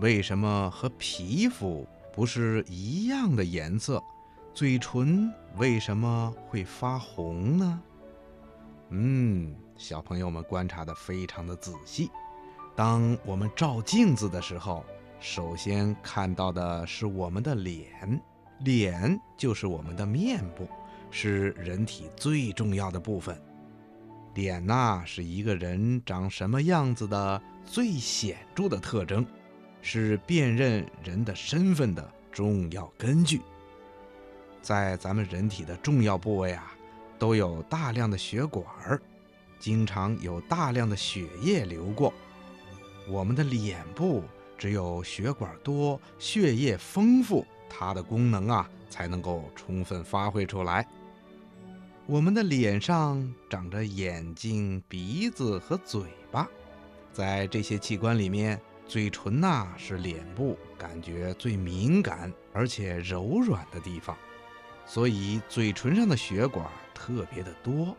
为什么和皮肤不是一样的颜色？嘴唇为什么会发红呢？嗯，小朋友们观察的非常的仔细。当我们照镜子的时候，首先看到的是我们的脸，脸就是我们的面部，是人体最重要的部分。脸呐，是一个人长什么样子的最显著的特征，是辨认人的身份的重要根据。在咱们人体的重要部位啊，都有大量的血管儿，经常有大量的血液流过。我们的脸部只有血管多、血液丰富，它的功能啊才能够充分发挥出来。我们的脸上长着眼睛、鼻子和嘴巴，在这些器官里面，嘴唇呐是脸部感觉最敏感而且柔软的地方，所以嘴唇上的血管特别的多。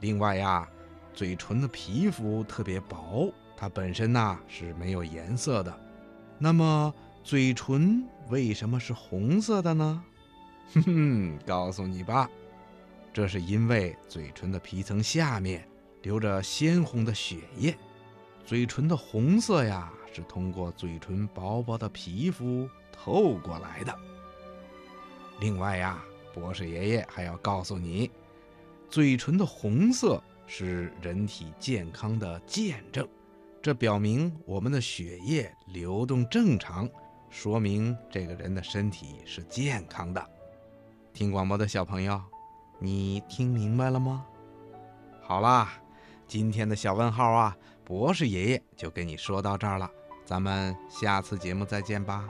另外呀，嘴唇的皮肤特别薄，它本身呐是没有颜色的。那么，嘴唇为什么是红色的呢？哼哼，告诉你吧。这是因为嘴唇的皮层下面流着鲜红的血液，嘴唇的红色呀是通过嘴唇薄薄的皮肤透过来的。另外呀，博士爷爷还要告诉你，嘴唇的红色是人体健康的见证，这表明我们的血液流动正常，说明这个人的身体是健康的。听广播的小朋友。你听明白了吗？好啦，今天的小问号啊，博士爷爷就跟你说到这儿了，咱们下次节目再见吧。